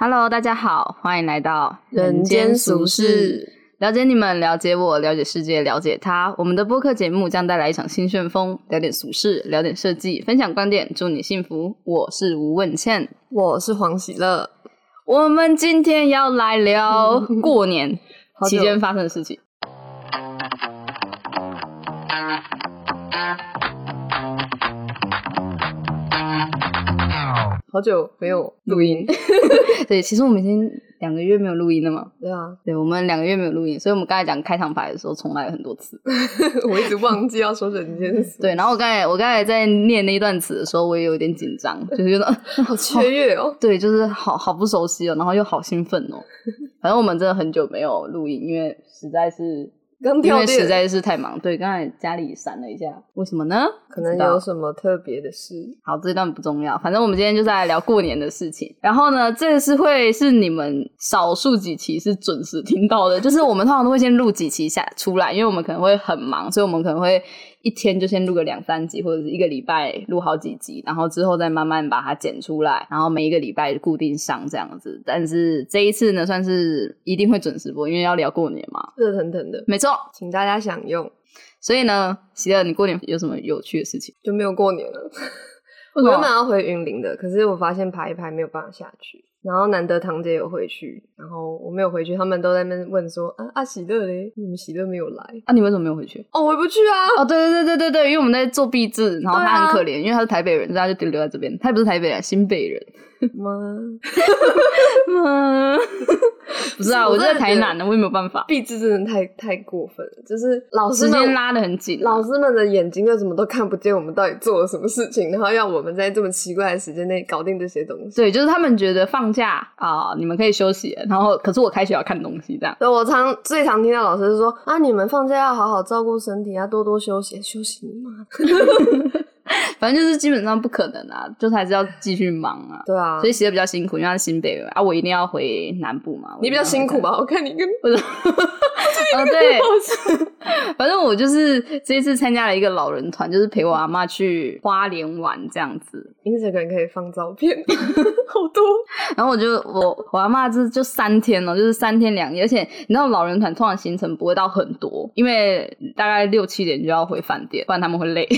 Hello，大家好，欢迎来到人间俗世，了解你们，了解我，了解世界，了解他。我们的播客节目将带来一场新旋风，聊点俗事，聊点设计，分享观点，祝你幸福。我是吴问倩，我是黄喜乐。我们今天要来聊 过年期间发生的事情。好久没有录音，对，其实我们已经两个月没有录音了嘛。对啊，对，我们两个月没有录音，所以我们刚才讲开场白的时候重来了很多次。我一直忘记要说整件事。对，然后我刚才我刚才在念那一段词的时候，我也有点紧张，就是觉得好雀跃哦。对，就是好好不熟悉哦，然后又好兴奋哦。反正我们真的很久没有录音，因为实在是。因为实在是太忙，对，刚才家里闪了一下，为什么呢？可能有什么特别的事。好，这段不重要，反正我们今天就是来聊过年的事情。然后呢，这个是会是你们少数几期是准时听到的，就是我们通常都会先录几期下出来，因为我们可能会很忙，所以我们可能会。一天就先录个两三集，或者是一个礼拜录好几集，然后之后再慢慢把它剪出来，然后每一个礼拜固定上这样子。但是这一次呢，算是一定会准时播，因为要聊过年嘛，热腾腾的，没错，请大家享用。所以呢，喜乐，你过年有什么有趣的事情？就没有过年了。我原本要回云林的，可是我发现排一排没有办法下去。然后难得堂姐有回去，然后我没有回去，他们都在那边问说啊啊喜乐嘞，你们喜乐没有来啊？你为什么没有回去？哦，回不去啊！哦，对对对对对对，因为我们在做壁纸，然后他很可怜，因为他是台北人，所以他就留在这边。他也不是台北人，新北人。妈妈？不是啊，我在台南的，我也没有办法。壁纸真的太太过分了，就是老师们拉的很紧，老师们的眼睛又什么都看不见我们到底做了什么事情，然后要我们在这么奇怪的时间内搞定这些东西。对，就是他们觉得放假啊，你们可以休息，然后可是我开学要看东西这样。对，我常最常听到老师说啊，你们放假要好好照顾身体，要多多休息，休息你妈。反正就是基本上不可能啊，就是还是要继续忙啊。对啊，所以写的比较辛苦，因为他是新北人啊，我一定要回南部嘛。你比较辛苦吧？我看你跟不是，哦对，反正我就是这一次参加了一个老人团，就是陪我阿妈去花莲玩这样子。Instagram 可以放照片，好多。然后我就我我阿妈这就三天了，就是三天两夜，而且你知道老人团通常行程不会到很多，因为大概六七点就要回饭店，不然他们会累。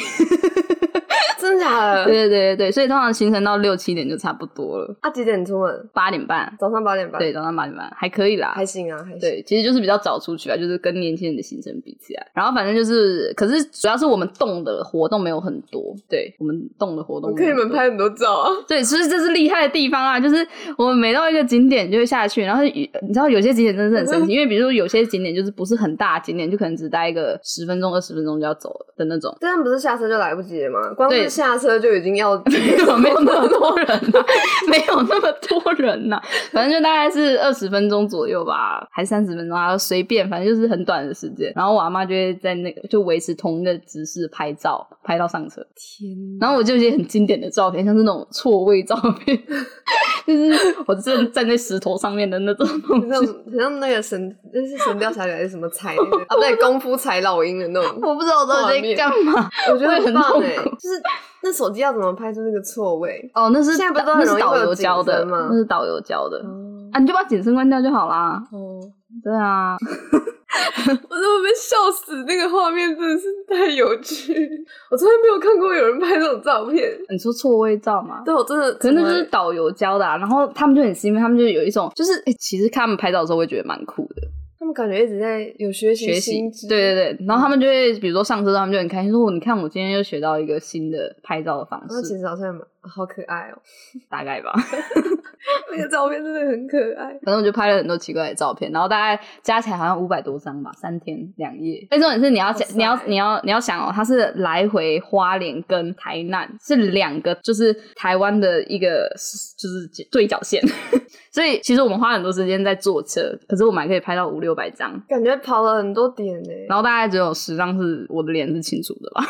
真的假的？对对对对对，所以通常行程到六七点就差不多了。啊，几点出门？八点半，早上八点半。对，早上八点半还可以啦，还行啊，还行。对，其实就是比较早出去啊，就是跟年轻人的行程比起来。然后反正就是，可是主要是我们动的活动没有很多。对，我们动的活动，我可以们拍很多照啊。对，其实这是厉害的地方啊，就是我们每到一个景点就会下去，然后你知道有些景点真的是很神奇，因为比如说有些景点就是不是很大景点，就可能只待一个十分钟、二十分钟就要走了的那种。这样不是下车就来不及了吗？光是下车就已经。要 没有 没有那么多人呐，没有那么多人呐，反正就大概是二十分钟左右吧，还三十分钟啊，随便，反正就是很短的时间。然后我阿妈就会在那个就维持同一个姿势拍照，拍到上车。天！然后我就一些很经典的照片，像是那种错位照片，就是我正站在石头上面的那种，像像那个神，那是神雕侠侣还是什么踩啊？不对，功夫踩老鹰的那种。我不知道我到底在干嘛，我觉得很痛苦，就是。那手机要怎么拍出那个错位？哦，那是现在不是都很容易导游教的吗？那是导游教的啊，你就把景深关掉就好啦。哦，对啊，我都被笑死，那个画面真的是太有趣，我从来没有看过有人拍这种照片。你说错位照吗？对，我真的，可能就是导游教的，啊然后他们就很兴奋，他们就有一种就是，哎，其实看他们拍照的时候会觉得蛮酷的。他们感觉一直在有学习学习，对对对，然后他们就会比如说上车，他们就很开心，说：“你看，我今天又学到一个新的拍照的方式。”那其实好像好可爱哦，大概吧。那个照片真的很可爱。反正我就拍了很多奇怪的照片，然后大概加起来好像五百多张吧，三天两夜。最重点是你要你要你要你要想哦，它是来回花莲跟台南是两个，就是台湾的一个就是对角线。所以其实我们花很多时间在坐车，可是我们还可以拍到五六百张，感觉跑了很多点呢。然后大概只有十张是我的脸是清楚的吧，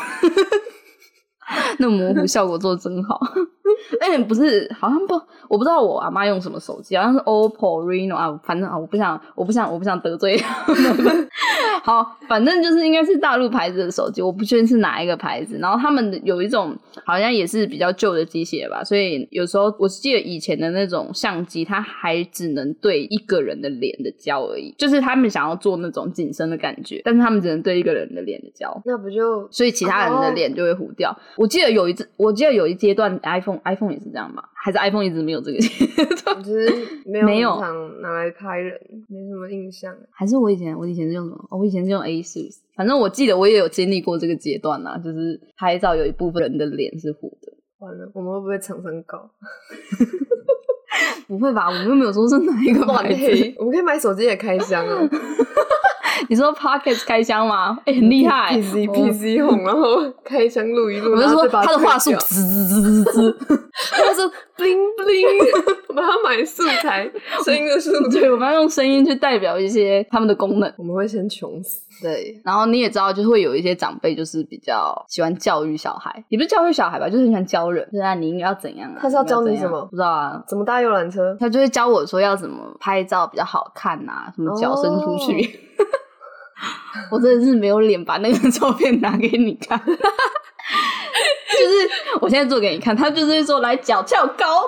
那模糊效果做的真好。哎，不是，好像不，我不知道我阿妈用什么手机，好像是 OPPO Reno 啊，反正啊，我不想，我不想，我不想得罪。好，反正就是应该是大陆牌子的手机，我不确定是哪一个牌子。然后他们有一种好像也是比较旧的机械吧，所以有时候我记得以前的那种相机，它还只能对一个人的脸的焦而已，就是他们想要做那种紧身的感觉，但是他们只能对一个人的脸的焦，那不就所以其他人的脸就会糊掉。我记得有一次，我记得有一阶段 iPhone iPhone 也是这样吧，还是 iPhone 一直没有这个阶段，只是没有没有常拿来拍人，没什么印象。还是我以前我以前是用什么？哦我以前是用 A 四，反正我记得我也有经历过这个阶段呐、就是拍照有一部分人的脸是糊的。完了，我们会不会厂商告？不会吧？我们又没有说是哪一个乱牌子。黑，我们可以买手机也开箱啊 你说 Pocket 开箱吗？哎、很厉害。，PC PC 红，然后开箱录一录，我就说然后他的话术滋滋滋滋滋。他说 bling bling，我们要买素材，声音的素材，对，我们要用声音去代表一些他们的功能。我们会先穷死。对，然后你也知道，就是会有一些长辈，就是比较喜欢教育小孩，也不是教育小孩吧，就是很喜欢教人，就是啊，你应该要怎样啊？他是要教你什么不知道啊。怎么搭游览车？他就会教我说要怎么拍照比较好看呐、什么脚伸出去。哦我真的是没有脸把那个照片拿给你看，就是我现在做给你看，他就是说来脚翘高，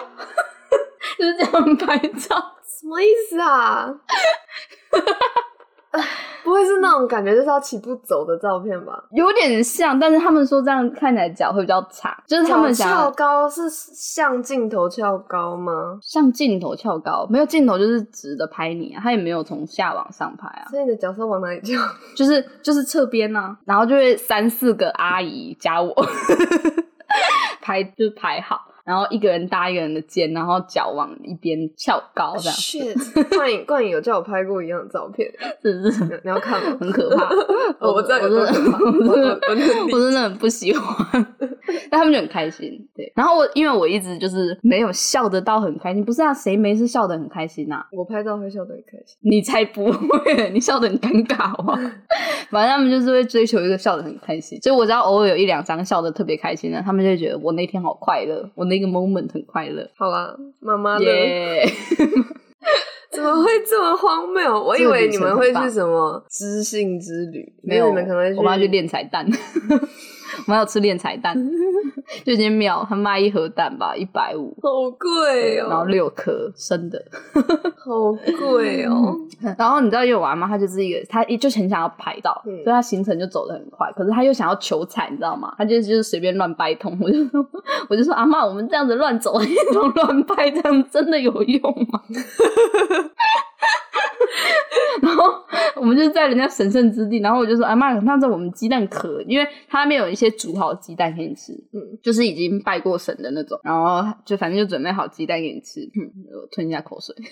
就是这样拍照。什么意思啊？不会是那种感觉就是要起步走的照片吧？有点像，但是他们说这样看起来脚会比较长，就是他们想脚翘高是像镜头翘高吗？像镜头翘高，没有镜头就是直的拍你啊，他也没有从下往上拍啊，所以你的脚是往哪里翘？就是就是侧边呢，然后就会三四个阿姨加我 拍，就是拍好，然后一个人搭一个人的肩，然后脚往一边翘高这样，shit！冠颖 冠颖有叫我拍过一样的照片，是不是你你要看吗？很可怕？哦我知道有多我真的可怕，我真的很不喜欢，但他们就很开心。对，然后我因为我一直就是没有笑得到很开心，不是啊，谁没事笑得很开心啊？我拍照会笑得很开心。你才不会，你笑得很尴尬好不好？反正他们就是会追求一个笑得很开心，所以我只要偶尔有一两张笑得特别开心的，他们就会觉得我那天好快乐，我那个 moment 很快乐。好啦，妈妈的耶、怎么会这么荒谬？我以为你们会去什么知性之旅，没有，你们可能会去，我们要去练彩蛋，我们要吃练彩蛋，就一间庙，他卖一盒蛋吧，一百五，好贵哦然后哦，六颗生的。好贵哦。然后你知道，有娃吗？他就是一个，她一就很想要拍到，嗯所以他行程就走得很快。可是他又想要求彩，你知道吗？他就就是随便乱掰通。我就说，我就说阿妈，我们这样子乱走、乱乱拍，这样真的有用吗？然后我们就是在人家神圣之地，然后我就说哎妈，那这我们鸡蛋壳，因为他那边有一些煮好的鸡蛋给你吃，嗯，就是已经拜过神的那种，然后就反正就准备好鸡蛋给你吃，嗯，我吞一下口水。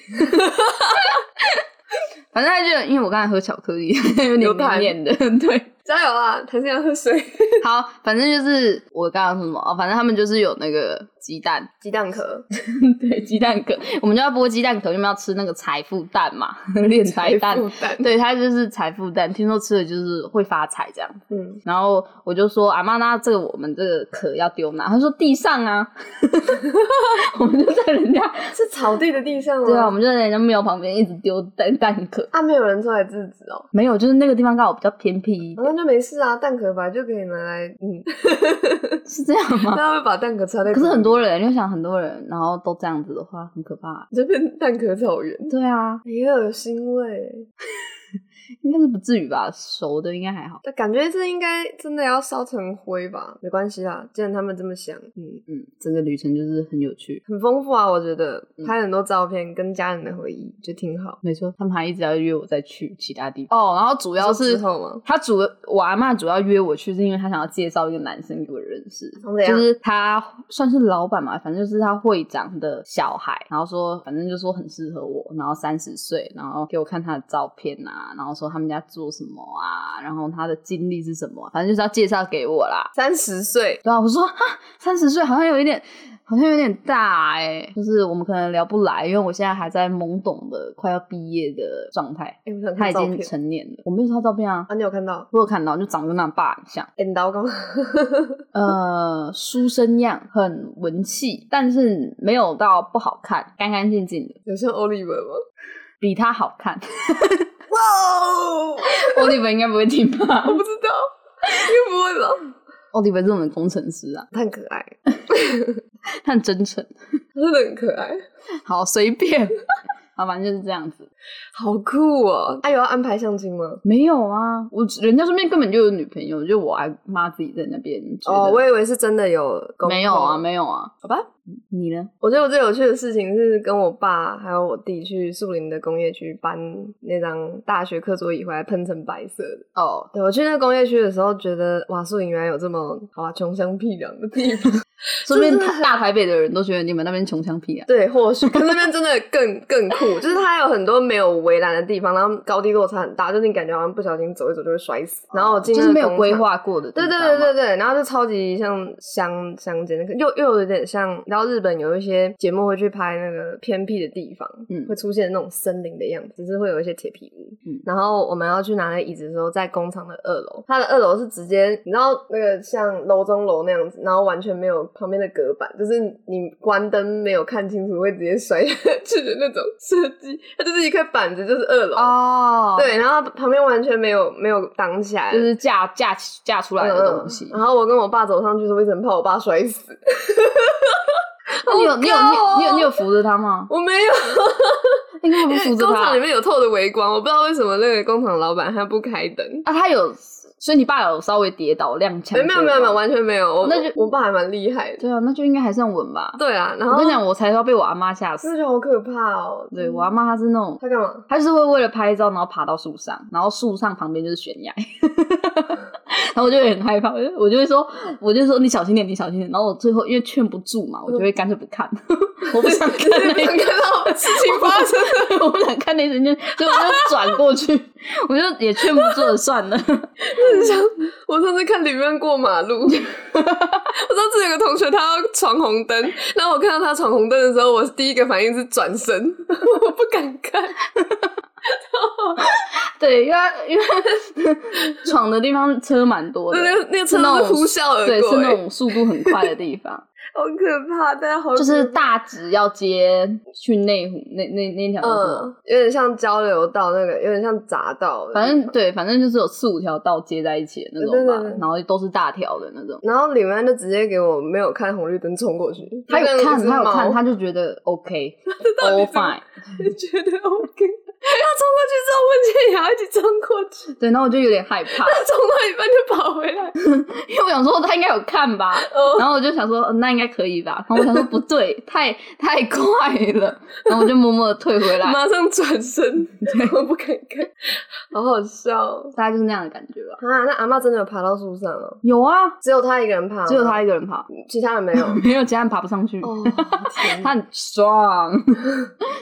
反正他就因为我刚才喝巧克力，有点黏黏的，对。加油啊！弹性要喝水，好，反正就是我刚刚说什么哦，反正他们就是有那个鸡蛋，鸡蛋壳，对，鸡蛋壳，我们就要剥鸡蛋壳，因为要吃那个财富蛋嘛，练财蛋。对，它就是财富蛋，听说吃了就是会发财这样。嗯，然后我就说阿妈，那这个我们这个壳要丢哪？他说地上啊，我们就在人家是草地的地上吗？对啊，我们就在人家庙旁边一直丢蛋蛋壳。啊，没有人出来制止哦。没有，就是那个地方刚好比较偏僻就没事啊，蛋壳本来就可以拿来，嗯，是这样吗？他会把蛋壳插在，可是很，多人，就想很多人，然后都这样子的话，很可怕。这边蛋壳草原，对啊，哎呀，有腥味。应该是不至于吧？熟的应该还好。但感觉这应该真的要烧成灰吧？没关系啦，既然他们这么想，嗯，嗯，整个旅程就是很有趣。很丰富啊，我觉得嗯拍很多照片跟家人的回忆就挺好。没错，他们还一直要约我再去其他地方。哦，然后主要是？他主我阿妈主要约我去，是因为他想要介绍一个男生给我认识，就是他算是老板嘛，反正就是他会长的小孩，然后说反正就说很适合我，然后三十岁，然后给我看他的照片啊，然后说他们家做什么啊，然后他的经历是什么啊、反正就是要介绍给我啦。三十岁，对啊，我说哈，三十岁好像有一点，好像有点大哎、就是我们可能聊不来，因为我现在还在懵懂的快要毕业的状态。哎、我想他已经成年了，我没有说他照片啊，啊，你有看到？我有看到，就长得跟他爸很像，哎、你刀刚呃，书生样，很文气，但是没有到不好看，干干净净的，有像 Oliver 吗？比他好看。哇，奥利弗应该不会听吧？我不知道，应该不会吧？奥利弗是我们工程师啊，他很可爱，他很真诚，他真的很可爱。好随便，好，反正就是这样子。好酷哦！哎，有要安排相亲吗？没有啊，我人家身边根本就有女朋友，就我还妈自己在那边。哦，我以为是真的有。没有啊，没有啊。好吧，你呢？我觉得我最有趣的事情是跟我爸还有我弟去树林的工业区搬那张大学课桌椅回来喷成白色的。哦，对我去那个工业区的时候，觉得哇，树林原来有这么好啊穷乡僻壤的地方。说不定大台北的人都觉得你们那边穷乡僻壤。对，或许可那边真的更更酷，就是它有很多没有围栏的地方，然后高低落差很大，就是你感觉好像不小心走一走就会摔死。然后就是没有规划过的，对对对对对，然后就超级像乡乡间，又又有点像，然后日本有一些节目会去拍那个偏僻的地方，嗯，会出现那种森林的样子，只是会有一些铁皮屋。嗯，然后我们要去拿那椅子的时候，在工厂的二楼，它的二楼是直接，你知道那个像楼中楼那样子，然后完全没有旁边的隔板，就是你关灯没有看清楚会直接摔下去的那种它就是一块板子，就是二楼哦，对，然后旁边完全没有没有挡起来，就是架架架出来的东西。然后我跟我爸走上去时候，一直怕我爸摔死。你有你有你有你有扶着他吗？我没有，因为工厂里面有透的微光，我不知道为什么那个工厂老板他不开灯啊，他有。所以你爸有稍微跌倒踉跄？没有没有没有完全没有。那就我爸还蛮厉害的。对啊，那就应该还算稳吧。对啊，然后我跟你讲，我才要被我阿妈吓死。真的好可怕哦！对我阿妈，她是那种她干嘛？她就是会为了拍照，然后爬到树上，然后树上旁边就是悬崖，然后我就很害怕，我就我就会说，我就说你小心点，你小心点。然后我最后因为劝不住嘛，我就会干脆不看，我不想看那看到 事情发生，我不想看那瞬间，所以我就转过去，我就也劝不住了，算了。我上次看里面过马路，我上次有个同学他要闯红灯，然后我看到他闯红灯的时候，我第一个反应是转身，我不敢看。对，因为因为 闯的地方车蛮多的，那那个车是呼啸而过，对，是那种速度很快的地方。好可怕，大家好，就是大直要接去内湖那那那条路，有点像交流道，那个有点像匝道，反正对，反正就是有四五条道接在一起的那种吧，然后都是大条的那种。然后里面就直接给我没有看红绿灯冲过去，他有看，他有看，他就觉得 OK，all fine，觉得 OK。他冲过去之后，温倩也要一起冲过去。对，然后我就有点害怕。他冲到一半就跑回来，因为我想说他应该有看吧。然后我就想说，那应该可以吧。然后我想说不对，太太快了。然后我就默默的退回来，马上转身，我不敢看，好好笑。大概就是那样的感觉吧。啊，那阿妈真的有爬到树上了？有啊，只有他一个人爬，只有他一个人爬，其他人没有，没有其他人爬不上去。他很壮，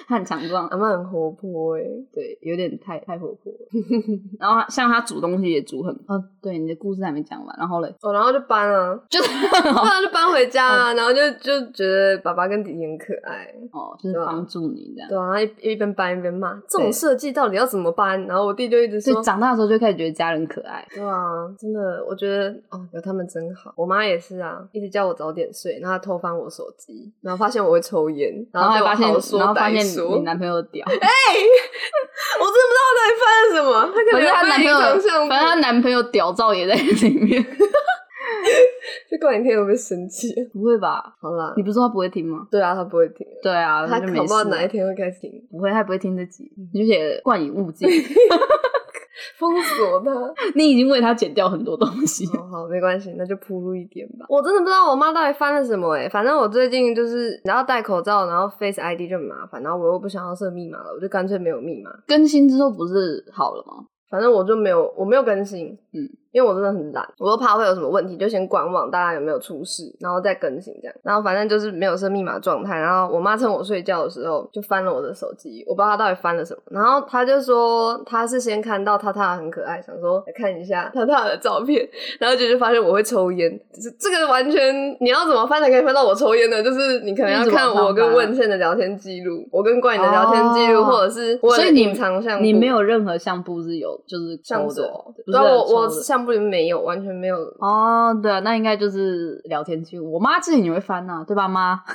他很强壮，阿妈很活泼哎。对，有点太太活泼了。然后像他煮东西也煮很……哦，对，你的故事还没讲完。然后嘞，哦，然后就搬了，就后来就搬回家啊。然后就就觉得爸爸跟弟弟很可爱哦，就是帮助你这样。对啊，一一边搬一边骂，这种设计到底要怎么搬？然后我弟就一直说，长大的时候就开始觉得家人可爱。对啊，真的，我觉得哦，有他们真好。我妈也是啊，一直叫我早点睡，然后偷翻我手机，然后发现我会抽烟，然后发现，然后发现你男朋友屌，哎。我真的不知道到底发生什么，他可能他男朋友，反正他男朋友屌照也在里面。这过两天会不会生气？不会吧？好啦，你不是说他不会听吗？对啊，他不会听。对啊，他恐怕哪一天会开始听。不会，他不会听这集，而且冠以物境。封锁他，你已经为他剪掉很多东西。好，没关系，那就铺路一点吧。我真的不知道我妈到底翻了什么哎，反正我最近就是然后戴口罩，然后 Face ID 就很麻烦，然后我又不想要设密码了，我就干脆没有密码。更新之后不是好了吗？反正我就没有，我没有更新，嗯。因为我真的很懒，我又怕会有什么问题，就先观望大家有没有出事，然后再更新这样。然后反正就是没有设密码状态。然后我妈趁我睡觉的时候就翻了我的手机，我不知道她到底翻了什么。然后她就说她是先看到塔塔很可爱，想说来看一下塔塔的照片，然后就就发现我会抽烟。就是这个完全你要怎么翻才可以翻到我抽烟呢？就是你可能要看我跟问倩的聊天记录，我跟冠颖的聊天记录，或者是我所以隐藏相你没有任何相簿是有就是相的，对，我我相。相簿里面没有，完全没有。哦，对啊，那应该就是聊天记录。我妈之前也会翻呐，对吧，妈？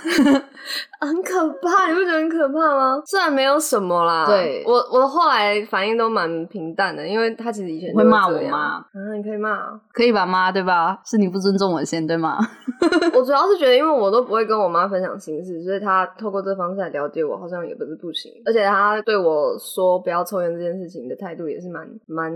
很可怕，你不觉得很可怕吗？虽然没有什么啦，对我我后来反应都蛮平淡的，因为他其实以前会骂我妈，嗯，你可以骂，可以吧，妈，对吧？是你不尊重我先，对吗？我主要是觉得，因为我都不会跟我妈分享心事，所以她透过这方式来了解我，好像也不是不行。而且她对我说不要抽烟这件事情的态度也是蛮蛮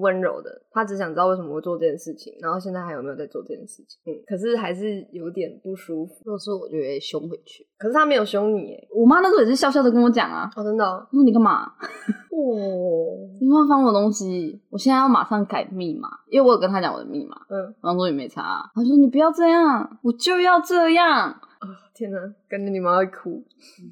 温柔的。她只想知道为什么会做这件事情，然后现在还有没有在做这件事情。嗯，可是还是有点不舒服。如果是我就会凶回去。可是他没有凶你，我妈那时候也是笑笑的跟我讲啊。哦，真的？说你干嘛？哦，你乱翻我东西，我现在要马上改密码，因为我有跟他讲我的密码。嗯，然后说也没差，他说你不要这样，我就要这样。天哪，感觉你妈会哭。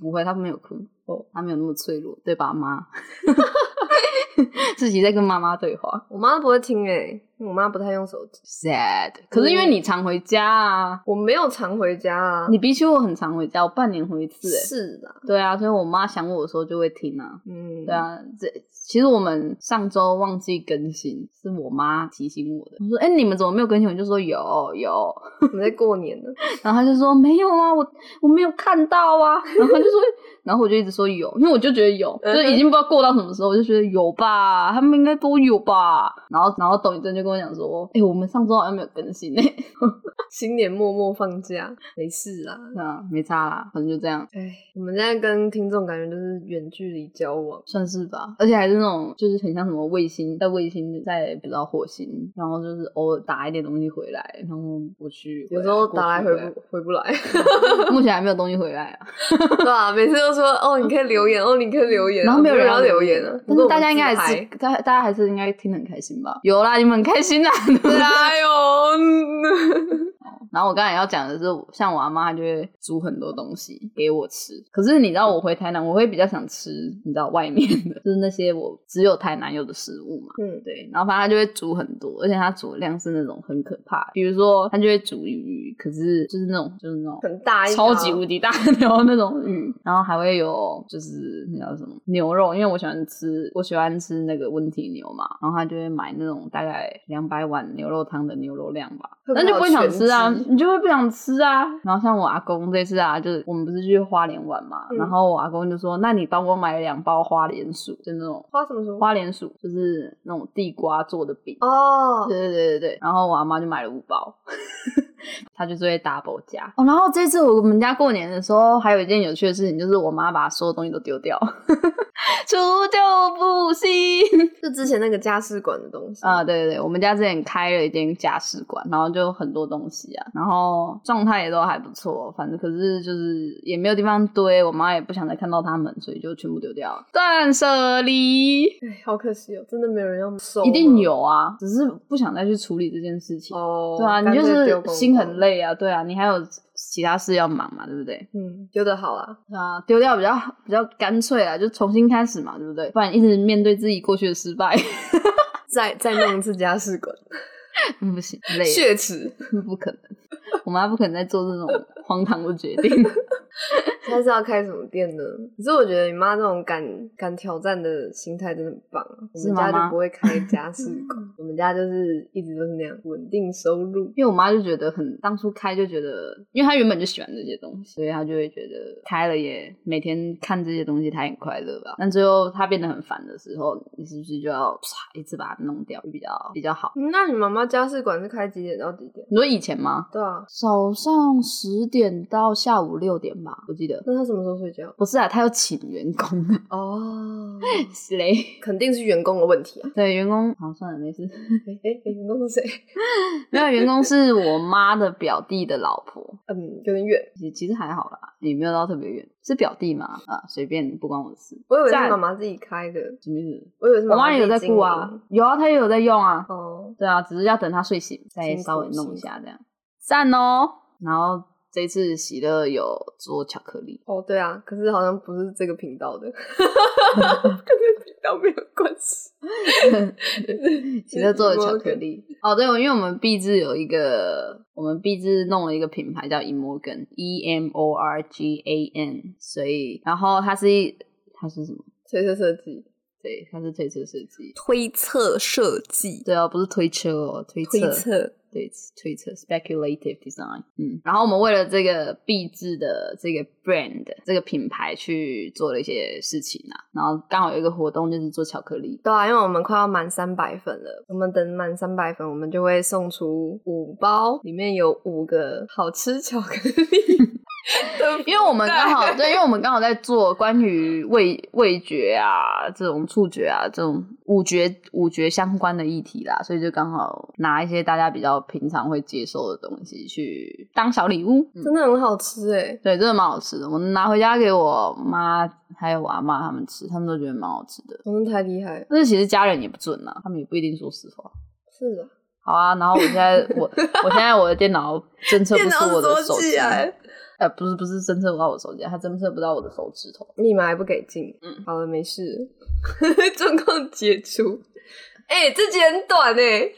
不会，他没有哭，哦，他没有那么脆弱，对吧，妈？自己在跟妈妈对话，我妈不会听哎。我妈不太用手机，sad。可是因为你常回家啊，我没有常回家啊。你比起我很常回家，我半年回一次。是的，对啊，所以我妈想我的时候就会听啊。嗯，对啊，这其实我们上周忘记更新，是我妈提醒我的。我说：“哎，你们怎么没有更新？”我就说：“有有，我们在过年呢。”然后他就说：“没有啊，我我没有看到啊。”然后他就说：“ 然后我就一直说有，因为我就觉得有，就是已经不知道过到什么时候，我就觉得有吧，他们应该都有吧。”然后然后董一真就。跟我讲说，哎，我们上周好像没有更新呢。新年默默放假，没事啦，啊，没差啦，反正就这样。哎，我们现在跟听众感觉就是远距离交往，算是吧。而且还是那种，就是很像什么卫星，在卫星在不知道火星，然后就是偶尔打一点东西回来，然后我去，有时候打来回不回不来。目前还没有东西回来啊，对吧？每次都说哦，你可以留言，哦，你可以留言，然后没有人要留言了。但是大家应该还是，大大家还是应该听得很开心吧？有啦，你们很开心啦。加油！然后我刚才要讲的是，像我阿妈，她就会煮很多东西给我吃。可是你知道，我回台南，我会比较想吃，你知道外面的，就是那些我只有台南有的食物嘛。嗯，对。然后反正她就会煮很多，而且她煮的量是那种很可怕。比如说，她就会煮鱼，可是就是那种就是那种很大、超级无敌大的那种鱼。然后还会有就是那叫什么牛肉，因为我喜欢吃，我喜欢吃那个温体牛嘛。然后她就会买那种大概两百碗牛肉汤的牛肉量吧，那就不会想吃啊。你就会不想吃啊，然后像我阿公这次啊，就是我们不是去花莲玩嘛，然后我阿公就说：“那你帮我买两包花莲薯，就那种花什么薯？花莲薯就是那种地瓜做的饼哦。”对对对对对，然后我阿妈就买了五包。他就会 double 加哦，然后这次我们家过年的时候，还有一件有趣的事情，就是我妈把所有东西都丢掉，除旧布新，就之前那个家事馆的东西啊，对对对，我们家之前开了一间家事馆，然后就很多东西啊，然后状态也都还不错，反正可是就是也没有地方堆，我妈也不想再看到他们，所以就全部丢掉，断舍离，哎，好可惜哦，真的没有人要收，一定有啊，只是不想再去处理这件事情哦，对啊，你就是心。很累啊，对啊，你还有其他事要忙嘛，对不对？嗯，丢的好啊，啊，丢掉比较比较干脆啊，就重新开始嘛，对不对？不然一直面对自己过去的失败，再再弄一次家事馆，不行，累，血耻，不可能，我妈不可能再做这种荒唐的决定。他是要开什么店呢？可是我觉得你妈这种敢敢挑战的心态真的很棒。啊我们家就不会开家事馆，我们家就是一直都是那样稳定收入。因为我妈就觉得很当初开就觉得，因为她原本就喜欢这些东西，所以她就会觉得开了也每天看这些东西，她很快乐吧。但最后她变得很烦的时候，你是不是就要啪一次把它弄掉，比较比较好？那你妈妈家事馆是开几点到几点？你说以前吗？对啊，早上十点到下午六点吧，我记得。那他什么时候睡觉？不是啊，他要请员工哦，是嘞，肯定是员工的问题啊。对，员工好算了，没事。哎哎，员工是谁？没有，员工是我妈的表弟的老婆。嗯，有点远，其其实还好啦，也没有到特别远。是表弟嘛？啊，随便，不关我的事。我以为是妈妈自己开的，什么意思？我以为是我妈也有在顾啊，有啊，她也有在用啊。哦，对啊，只是要等她睡醒再稍微弄一下这样。赞哦，然后。这次喜乐有做巧克力哦，对啊，可是好像不是这个频道的，跟这频道没有关系。喜乐做的巧克力哦，对，因为我们毕志有一个，我们毕志弄了一个品牌叫 Emorgan，E M O R G A N，所以然后它是一，它是什么？彩色设计。对，它是推车设计。推测设计，对啊，不是推车哦，推推测。对，推测 speculative design，嗯，然后我们为了这个壁纸的这个 brand 这个品牌去做了一些事情啊，然后刚好有一个活动就是做巧克力，对啊，因为我们快要满三百粉了，我们等满三百粉，我们就会送出五包，里面有五个好吃巧克力。因为我们刚好对，因为我们刚好在做关于味味觉啊、这种触觉啊、这种五觉五觉相关的议题啦，所以就刚好拿一些大家比较平常会接受的东西去当小礼物，真的很好吃哎，对，真的蛮好吃的。我拿回家给我妈还有我阿妈他们吃，他们都觉得蛮好吃的。真的太厉害，但是其实家人也不准啊，他们也不一定说实话。是的，好啊。然后我现在我我现在我的电脑侦测不出我的手机。呃，不是不是侦测不到我手机，它侦测不到我的手指头，密码还不给进。嗯，好了，没事，状况解除。哎，这集很短哎，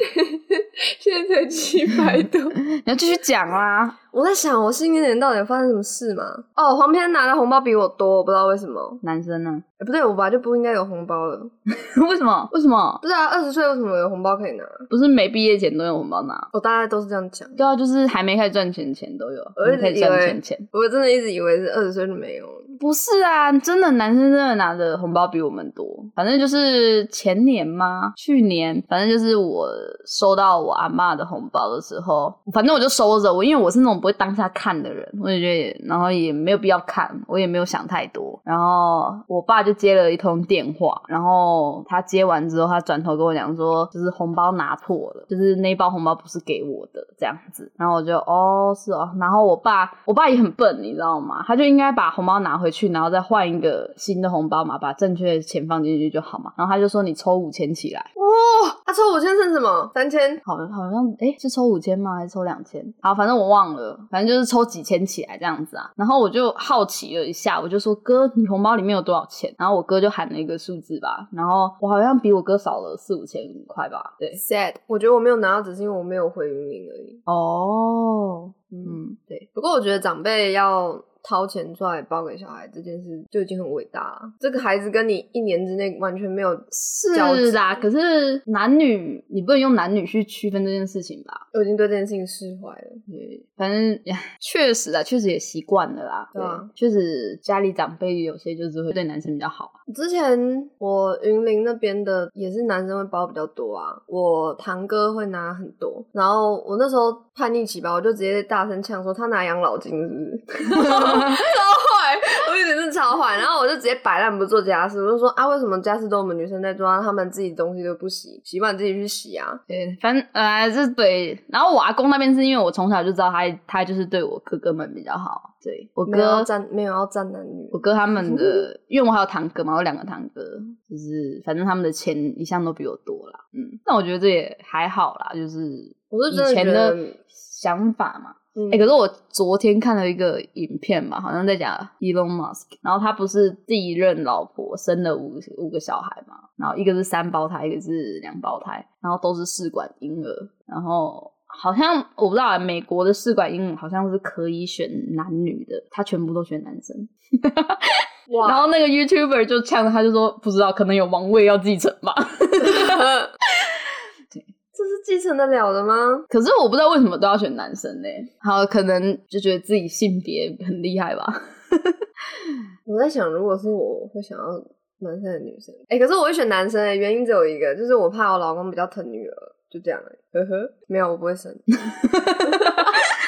现在才七百多，你要继续讲啊！我在想，我新年到底发生什么事吗？哦，黄片拿的红包比我多，我不知道为什么。男生呢？哎，不对，我爸就不应该有红包了。为什么？为什么？不是啊，二十岁为什么有红包可以拿？不是没毕业前都有红包拿？我大概都是这样讲。对啊，就是还没开始赚钱前都有，我可以赚钱钱。我真的一直以为是二十岁就没有了。不是啊，真的男生真的拿的红包比我们多。反正就是前年吗？去年，反正就是我收到我阿妈的红包的时候，反正我就收着。我因为我是那种不会当下看的人，我也觉得，然后也没有必要看，我也没有想太多。然后我爸就接了一通电话，然后他接完之后，他转头跟我讲说，就是红包拿错了，就是那包红包不是给我的这样子。然后我就哦，是哦。然后我爸，我爸也很笨，你知道吗？他就应该把红包拿回。去，然后再换一个新的红包嘛，把正确的钱放进去就好嘛。然后他就说：“你抽五千起来。”哇，他抽五千剩什么？三千？好像好像哎，是抽五千吗？还是抽两千？好，反正我忘了，反正就是抽几千起来这样子啊。然后我就好奇了一下，我就说：“哥，你红包里面有多少钱？”然后我哥就喊了一个数字吧。然后我好像比我哥少了四五千块吧。对，sad。我觉得我没有拿到，只是因为我没有回云林而已。哦，嗯，对。不过我觉得长辈要。掏钱出来包给小孩这件事就已经很伟大了。这个孩子跟你一年之内完全没有是啦，可是男女你不能用男女去区分这件事情吧？我已经对这件事情释怀了。对，反正确实啊，确实也习惯了啦。对啊，确实家里长辈有些就是会对男生比较好。之前我云林那边的也是男生会包比较多啊，我堂哥会拿很多，然后我那时候叛逆期吧，我就直接大声呛说他拿养老金是不是？超坏，我以前是超坏，然后我就直接摆烂不做家事，我就说啊，为什么家事都我们女生在做，他们自己东西都不洗，洗碗自己去洗啊？对，反正呃，这对。然后我阿公那边是因为我从小就知道他，他就是对我哥哥们比较好。对我哥站没有要站男女，我哥他们的，因为我还有堂哥嘛，我两个堂哥，就是反正他们的钱一向都比我多啦。嗯，但我觉得这也还好啦，就是我以前的想法嘛。哎，可是我昨天看了一个影片嘛，好像在讲 Elon Musk，然后他不是第一任老婆生了五五个小孩嘛，然后一个是三胞胎，一个是两胞胎，然后都是试管婴儿，然后好像我不知道美国的试管婴儿好像是可以选男女的，他全部都选男生，然后那个 YouTuber 就呛他，就说不知道，可能有王位要继承吧。继承得了的吗？可是我不知道为什么都要选男生呢？好，可能就觉得自己性别很厉害吧。我在想，如果是我会想要男生的女生，哎，可是我会选男生诶，原因只有一个，就是我怕我老公比较疼女儿，就这样呵呵，没有，我不会生。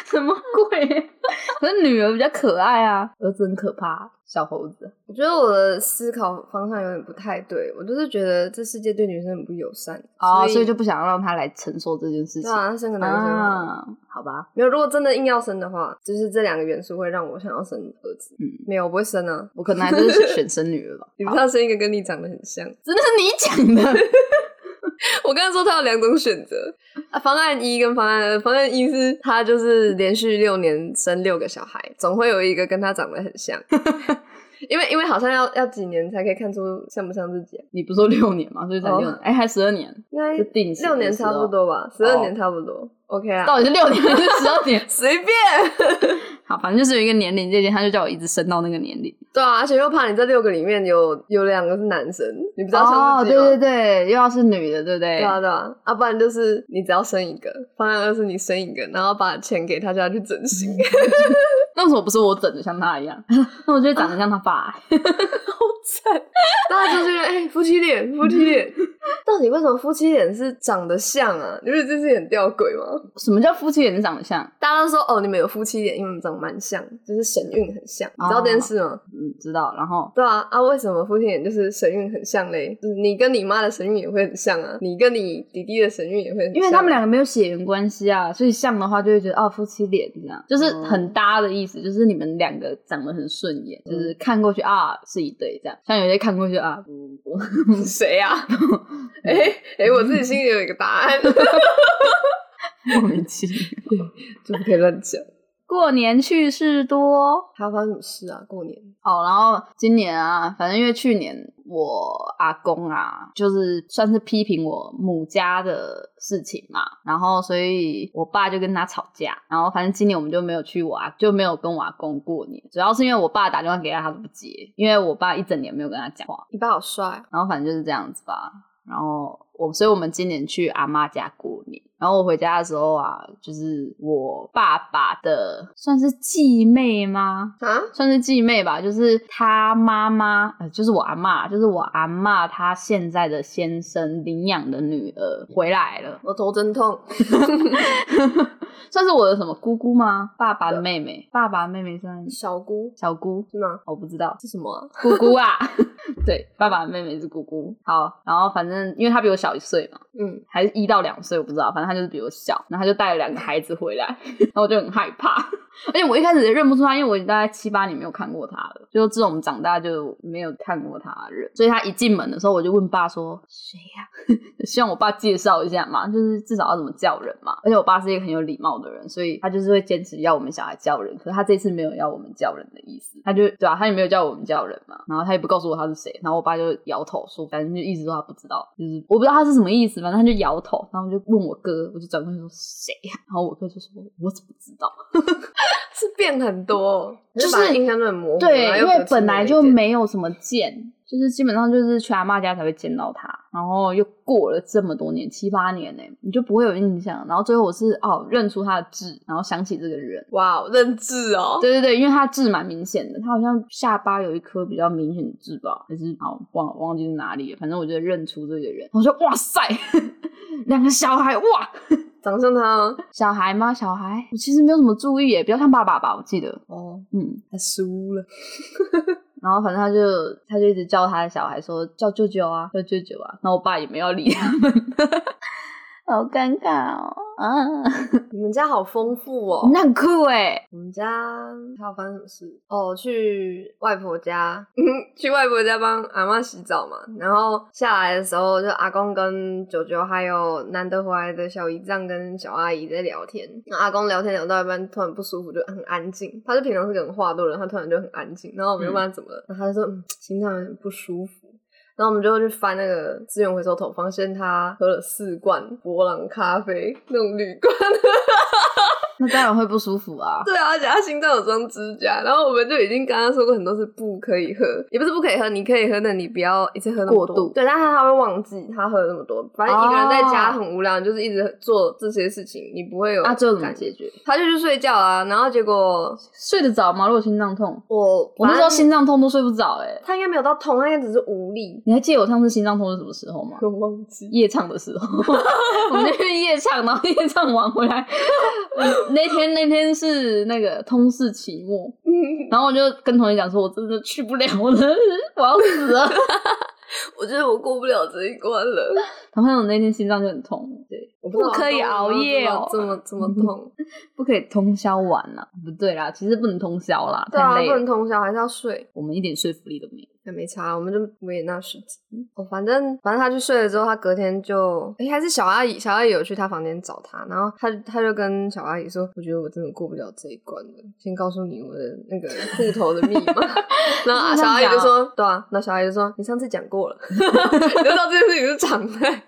什么鬼？可是女儿比较可爱啊，儿子很可怕，小猴子。我觉得我的思考方向有点不太对，我就是觉得这世界对女生很不友善，哦，所以就不想让她来承受这件事情。对啊，生个男生，好吧。没有，如果真的硬要生的话，就是这两个元素会让我想要生儿子。嗯，没有，我不会生啊，我可能还是选生女儿吧。你不要生一个跟你长得很像，真的是你讲的。我刚才说他有两种选择啊，方案一跟方案二。方案一是他就是连续六年生六个小孩，总会有一个跟他长得很像。因为因为好像要要几年才可以看出像不像自己。你不说六年吗？所以才六年，哎，还十二年，应该定六年差不多吧，十二年差不多。OK 啊，到底是六年还是十二年？随便。好，反正就是有一个年龄界限，他就叫我一直升到那个年龄。对啊，而且又怕你这六个里面有有两个是男生，你不知道哦，对对对，又要是女的，对不对？对啊对啊，啊不然就是你只要生一个，方案二是你生一个，然后把钱给他，叫他去整形。那为什么不是我整的像他一样？那我觉得长得像他爸，好惨。大家就觉得哎，夫妻脸，夫妻脸。到底为什么夫妻脸是长得像啊？你不觉得这是很吊诡吗？什么叫夫妻脸长得像？大家都说哦，你们有夫妻脸，因为你们长得蛮像，就是神韵很像。你知道这件事吗？嗯，知道。然后对啊啊，为什么夫妻脸就是神韵很像嘞？你跟你妈的神韵也会很像啊，你跟你弟弟的神韵也会，因为他们两个没有血缘关系啊，所以像的话就会觉得哦，夫妻脸这样，就是很搭的意思，就是你们两个长得很顺眼，就是看过去啊是一对这样。像有些看过去啊，不 不不谁呀？哎哎，我自己心里有一个答案，莫名其妙，就不可以乱讲。过年趣事多，还要发生什么事啊？过年哦，然后今年啊，反正因为去年我阿公啊，就是算是批评我母家的事情嘛，然后所以我爸就跟他吵架，然后反正今年我们就没有去我阿，就没有跟我阿公过年，主要是因为我爸打电话给他，他都不接，因为我爸一整年没有跟他讲话。你爸好帅，然后反正就是这样子吧，然后我，所以我们今年去阿妈家过年。然后我回家的时候啊，就是我爸爸的算是继妹吗？啊，算是继妹吧，就是他妈妈，呃，就是我阿妈，就是我阿妈她现在的先生领养的女儿回来了。我头真痛，算是我的什么姑姑吗？爸爸的妹妹，爸爸妹妹算小姑，小姑是吗？我不知道是什么姑姑啊。对，爸爸的妹妹是姑姑。好，然后反正因为她比我小一岁嘛，嗯，还是一到两岁，我不知道，反正他就是比我小。然后他就带了两个孩子回来，然后我就很害怕。而且我一开始也认不出他，因为我大概七八年没有看过他了，就自从长大就没有看过他人。所以他一进门的时候，我就问爸说：“谁呀？” 希望我爸介绍一下嘛，就是至少要怎么叫人嘛。而且我爸是一个很有礼貌的人，所以他就是会坚持要我们小孩叫人。可是他这次没有要我们叫人的意思，他就对啊，他也没有叫我们叫人嘛。然后他也不告诉我他是谁。然后我爸就摇头说：“反正就一直说他不知道，就是我不知道他是什么意思。反正他就摇头。然后就问我哥，我就转过去说谁呀？然后我哥就说：我怎么知道？” 是变很多，就是印象都很模糊。对，因为本来就没有什么见，就是基本上就是去阿妈家才会见到他，然后又过了这么多年，七八年呢，你就不会有印象。然后最后我是哦认出他的痣，然后想起这个人，哇，认痣哦。对对对，因为他痣蛮明显的，他好像下巴有一颗比较明显的痣吧，还是哦忘忘记是哪里了。反正我就认出这个人，我说哇塞，两个小孩哇。长像他小孩吗？小孩，我其实没有什么注意耶，比较像爸爸吧，我记得。哦，嗯，他输了。然后反正他就他就一直叫他的小孩说叫舅舅啊，叫舅舅啊。然后我爸也没有理他们。好尴尬哦！啊，你们家好丰富哦，那很酷哎。我们家还有发生什么事？哦，去外婆家，去外婆家帮阿妈洗澡嘛。然后下来的时候，就阿公跟九九还有难得回来的小姨丈跟小阿姨在聊天。那阿公聊天聊到一半，突然不舒服，就很安静。他就平常是个很话多人，他突然就很安静。然后我们就问他怎么了，然后他就说嗯，心脏有点不舒服。然后我们就去翻那个资源回收桶，发现他喝了四罐博朗咖啡，那种铝罐。那当然会不舒服啊！对啊，而且他心脏有装支架，然后我们就已经刚刚说过很多次不可以喝，也不是不可以喝，你可以喝，但你不要一次喝那么多。对，但是他会忘记他喝了那么多。反正一个人在家很无聊，就是一直做这些事情，你不会有。那最后怎么解决？他就去睡觉啊，然后结果睡得着吗？如果心脏痛，我我那时候心脏痛都睡不着，哎，他应该没有到痛，他应该只是无力。你还记得我上次心脏痛是什么时候吗？我忘记夜唱的时候，我们那边夜唱，然后夜唱完回来，那天那天。是那个通识期末，然后我就跟同学讲说，我真的去不了了，我要死了，我觉得我过不了这一关了。然后我那天心脏就很痛，对，我不可以熬夜哦，这么这么痛，不可以通宵玩呐，不对啦，其实不能通宵啦，对啊，不能通宵，还是要睡，我们一点说服力都没有。也没差，我们就维也纳十集。哦，反正反正他去睡了之后，他隔天就哎，还是小阿姨，小阿姨有去他房间找他，然后他他就跟小阿姨说：“我觉得我真的过不了这一关了，先告诉你我的那个户头的密码。”然后小阿姨就说：“对啊。”那小阿姨就说：“你上次讲过了。”你知道这件事情是常态。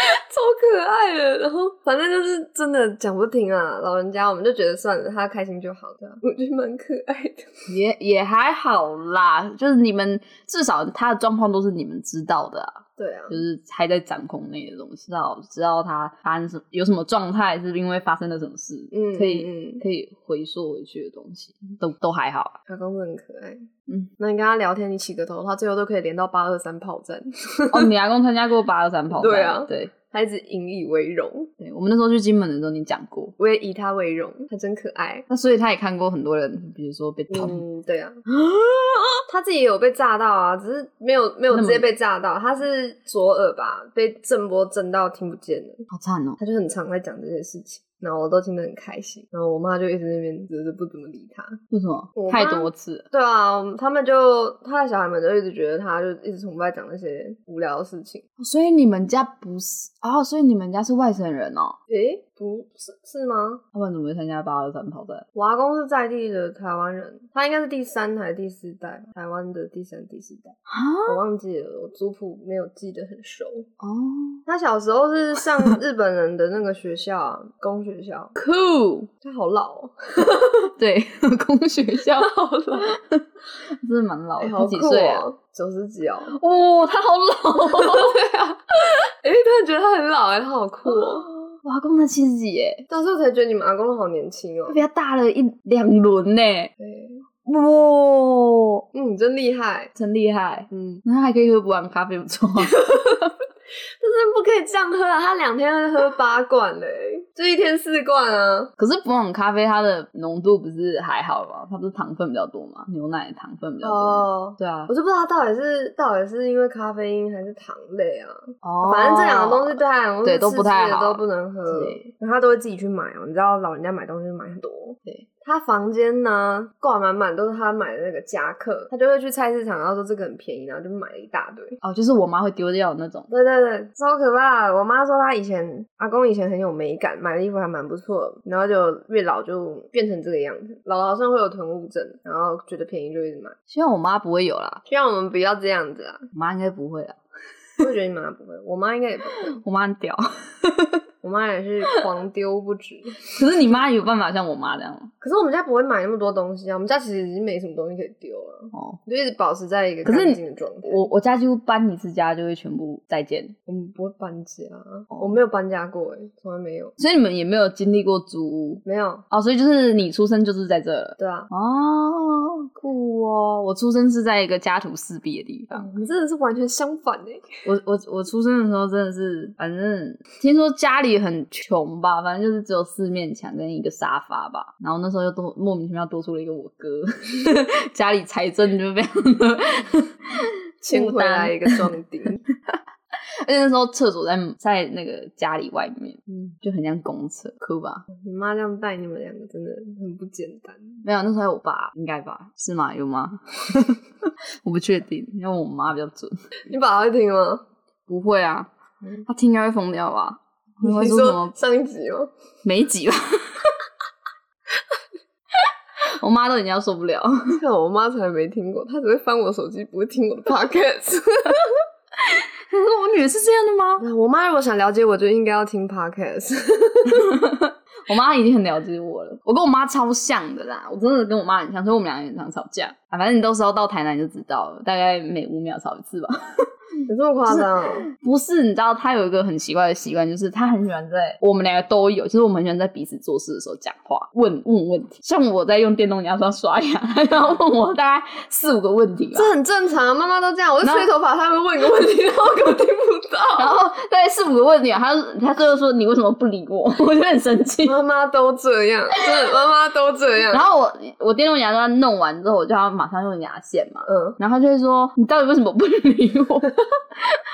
超可爱的，然后反正就是真的讲不停啊，老人家我们就觉得算了，他开心就好，这样我觉得蛮可爱的，也也还好啦，就是你们至少他的状况都是你们知道的啊，对啊，就是还在掌控内的东西，知道知道他发生什么有什么状态，是因为发生了什么事，嗯，可以可以回溯回去的东西，都都还好，他公主很可爱，嗯，那你跟他聊天，你起个头，他最后都可以连到八二三炮战，哦，你阿公参加过八二三炮战，对啊，对。他一直引以为荣。对我们那时候去金门的时候，你讲过，我也以他为荣。他真可爱。那所以他也看过很多人，比如说被嗯，对啊，他自己也有被炸到啊，只是没有没有直接被炸到，他是左耳吧，被震波震到听不见了，好惨哦。他就很常在讲这些事情。然后我都听得很开心，然后我妈就一直那边只是不怎么理他，为什么？太多次。对啊，他们就他的小孩们就一直觉得他就一直从外讲那些无聊的事情。所以你们家不是哦？所以你们家是外省人哦？诶。不是是吗？他们怎么会参加八二三跑赛？我阿公是在地的台湾人，他应该是第三还是第四代？台湾的第三、第四代啊？我忘记了，我族谱没有记得很熟哦。他小时候是上 日本人的那个学校，公学校。Cool，他好老哦。对，公学校好老，真的蛮老。好几岁啊？九十几哦。哦，他好老。对啊。哎，突然觉得他很老哎，他好酷哦。我阿公才七十几耶，到时候才觉得你们阿公好年轻哦，比他大了一两轮呢。哇，嗯，真厉害，真厉害，嗯，那还可以喝不完咖啡，不错。但是不可以这样喝啊！他两天喝八罐嘞，就一天四罐啊。可是普朗咖啡它的浓度不是还好吗？它不是糖分比较多吗？牛奶糖分比较多。哦，对啊，我就不知道它到底是到底是因为咖啡因还是糖类啊。哦，反正这两个东西对他对都不太好，都不能喝。他都会自己去买哦。你知道老人家买东西买很多。对。他房间呢挂满满都是他买的那个夹克，他就会去菜市场，然后说这个很便宜，然后就买了一大堆。哦，就是我妈会丢掉那种。对对对，超可怕！我妈说她以前阿公以前很有美感，买的衣服还蛮不错，然后就越老就变成这个样子。老好像会有囤物症，然后觉得便宜就一直买。希望我妈不会有啦，希望我们不要这样子啊。我妈应该不会啊，我觉得你妈不会，我妈应该也不会。我妈很屌。我妈也是狂丢不止，可是你妈有办法像我妈这样吗？可是我们家不会买那么多东西啊，我们家其实已经没什么东西可以丢了，哦，就一直保持在一个干净的状态。我我家几乎搬一次家就会全部再见，我们不会搬家，我没有搬家过，哎，从来没有。所以你们也没有经历过租屋，没有哦，所以就是你出生就是在这了，对啊，哦，酷哦，我出生是在一个家徒四壁的地方，你真的是完全相反哎，我我我出生的时候真的是，反正听说家里。也很穷吧，反正就是只有四面墙跟一个沙发吧。然后那时候又多莫名其妙多出了一个我哥，家里财政就非常的 欠回来一个壮丁。而且那时候厕所在在那个家里外面，嗯，就很像公厕，哭吧？你妈这样带你们两个真的很不简单。没有，那时候还有我爸，应该吧？是吗？有吗？我不确定，因为我妈比较准。你爸会听吗？不会啊，他听应该会疯掉吧？你说什么上一集吗？没集吧？我妈都已经要受不了。看我妈才没听过，她只会翻我手机，不会听我的 podcast。我女儿是这样的吗？我妈如果想了解我，就应该要听 podcast。我妈已经很了解我了。我跟我妈超像的啦，我真的跟我妈很像，所以我们两个经常吵架啊。反正你到时候到台南就知道了，大概每五秒吵一次吧。有这么夸张？不是，你知道他有一个很奇怪的习惯，就是他很喜欢在我们两个都有，就是我们很喜欢在彼此做事的时候讲话，问问问题。像我在用电动牙刷刷牙，他要问我大概四五个问题，这很正常，妈妈都这样。我在吹头发，他会问一个问题，然后我根本听不到。然后大概四五个问题，他他最后说你为什么不理我？我就很生气。妈妈都这样，真的，妈妈都这样。然后我我电动牙刷弄完之后，我就要马上用牙线嘛，嗯，然后他就会说你到底为什么不理我？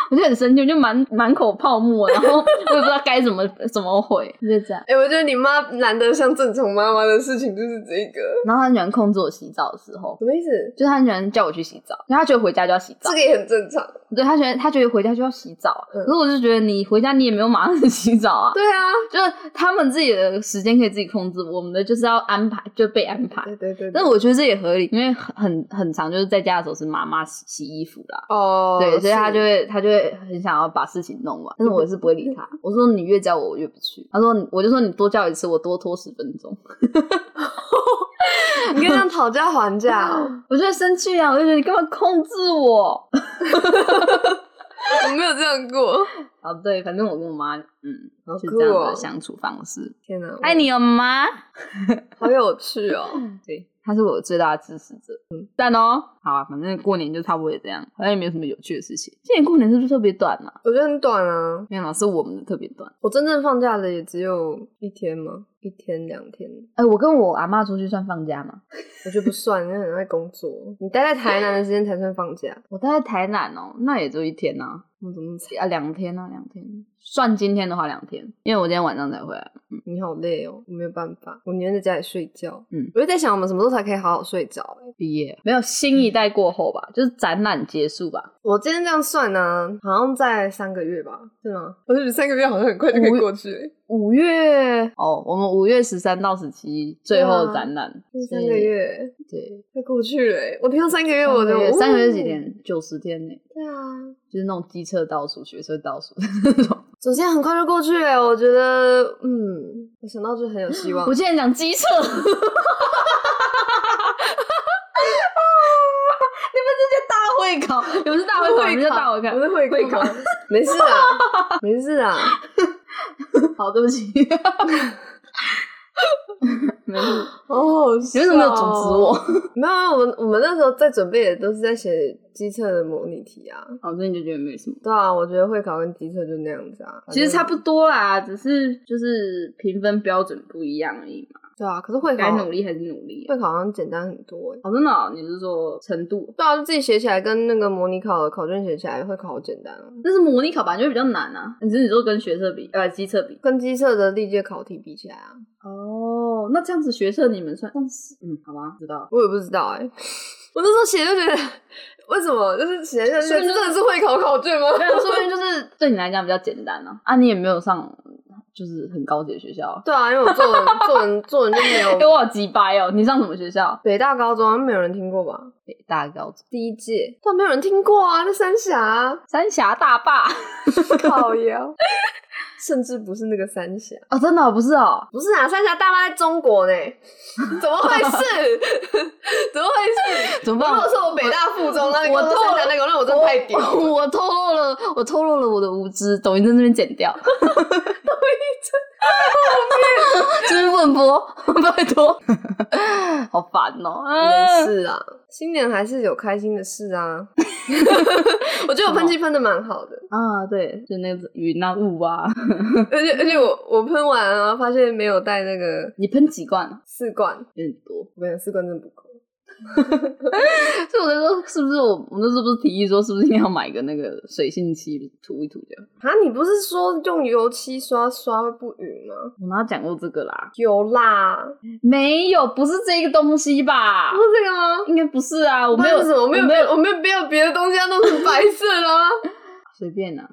我就很生气，我就满满口泡沫，然后 我也不知道该怎么怎么回，就这样。哎，我觉得你妈难得像正常妈妈的事情就是这个。然后她很喜欢控制我洗澡的时候，什么意思？就是她很喜欢叫我去洗澡，因为她觉得回家就要洗澡。这个也很正常。对他觉得他觉得回家就要洗澡，可是我就觉得你回家你也没有马上 洗澡啊。对啊，就是他们自己的时间可以自己控制，我们的就是要安排就被安排。对对对。但我觉得这也合理，因为很很长就是在家的时候是妈妈洗洗衣服啦。哦。对，所以他就会他就会很想要把事情弄完，但是我是不会理他。我说你越叫我，我越不去。他说我就说你多叫一次，我多拖十分钟。你跟他讨价还价，我就生气啊！我就觉得你干嘛控制我？我没有这样过。啊，对，反正我跟我妈，嗯，是这样的相处方式。天哪，爱你哦，妈，好有趣哦。对。他是我最大的支持者，嗯，赞哦，好啊，反正过年就差不多也这样，好像也没有什么有趣的事情。今年过年是不是特别短啊？我觉得很短啊，没有，是我们的特别短。我真正放假的也只有一天吗？一天两天？哎，我跟我阿妈出去算放假吗？我觉得不算，因为很在工作。你待在台南的时间才算放假。我待在台南哦，那也就一天呐。我怎么啊？两天啊，两天。算今天的话，两天，因为我今天晚上才回来。嗯，你好累哦，我没有办法，我宁愿在家里睡觉。嗯，我就在想，我们什么时候才可以好好睡着？哎，毕业没有新一代过后吧，就是展览结束吧。我今天这样算呢，好像在三个月吧，是吗？我觉得三个月好像很快就可以过去。五月哦，我们五月十三到十七最后展览，三个月，对，快过去了。我听到三个月，我就三个月几天？九十天呢？对啊，就是那种机车倒数、学车倒数那种。首先很快就过去了，我觉得，嗯，我想到就很有希望。我竟然讲机车，你们这些大会考，你们是大会考，你们大会考，我是会考，没事啊，没事啊。好，对不起。没事哦，你为什么没有阻止我？没有，我们我们那时候在准备的都是在写机测的模拟题啊。哦，所以你就觉得没什么？对啊，我觉得会考跟机测就那样子啊，其实差不多啦，只是就是评分标准不一样而已嘛。对啊，可是会考该努力还是努力？会考好像简单很多。哦，真的？你是说程度？对啊，自己写起来跟那个模拟考的考卷写起来会考好简单啊。但是模拟考吧，就会比较难啊。你是你说跟学测比，呃，机测比，跟机测的历届考题比起来啊？哦，那这样子学测你们算？嗯，好吧，知道。我也不知道哎，我那时候写就觉得，为什么就是写下去真的是会考考卷吗？没有，说明就是对你来讲比较简单啊。啊，你也没有上。就是很高级的学校，对啊，因为我作文作文作文就没有，因为我几掰哦。你上什么学校？北大高中，没有人听过吧？北大高中第一届，但没有人听过啊。那三峡，三峡大坝，靠腰，甚至不是那个三峡哦，真的不是哦，不是啊，三峡大坝在中国呢，怎么回事？怎么回事？怎么办？如果是我北大附中，那我透露那个，那我真的太屌，我透露了，我透露了我的无知，抖音在那边剪掉。抖音真 是问播，拜托，好烦哦。没事啊，新年还是有开心的事啊。我觉得我喷漆喷的蛮好的啊，对，就那个云啊雾啊。而且而且我我喷完啊，发现没有带那个。你喷几罐？四罐，有点多。我跟你讲，四罐真的不够。所以我在说，是不是我我那时候不是提议说，是不是一定要买个那个水性漆涂一涂这样？啊，你不是说用油漆刷刷会不匀吗？我哪讲过这个啦？有啦，没有，不是这个东西吧？不是这个吗？应该不是啊，我没有，我没有，没有，我没有，没有别的东西要弄成白色的。随便啦，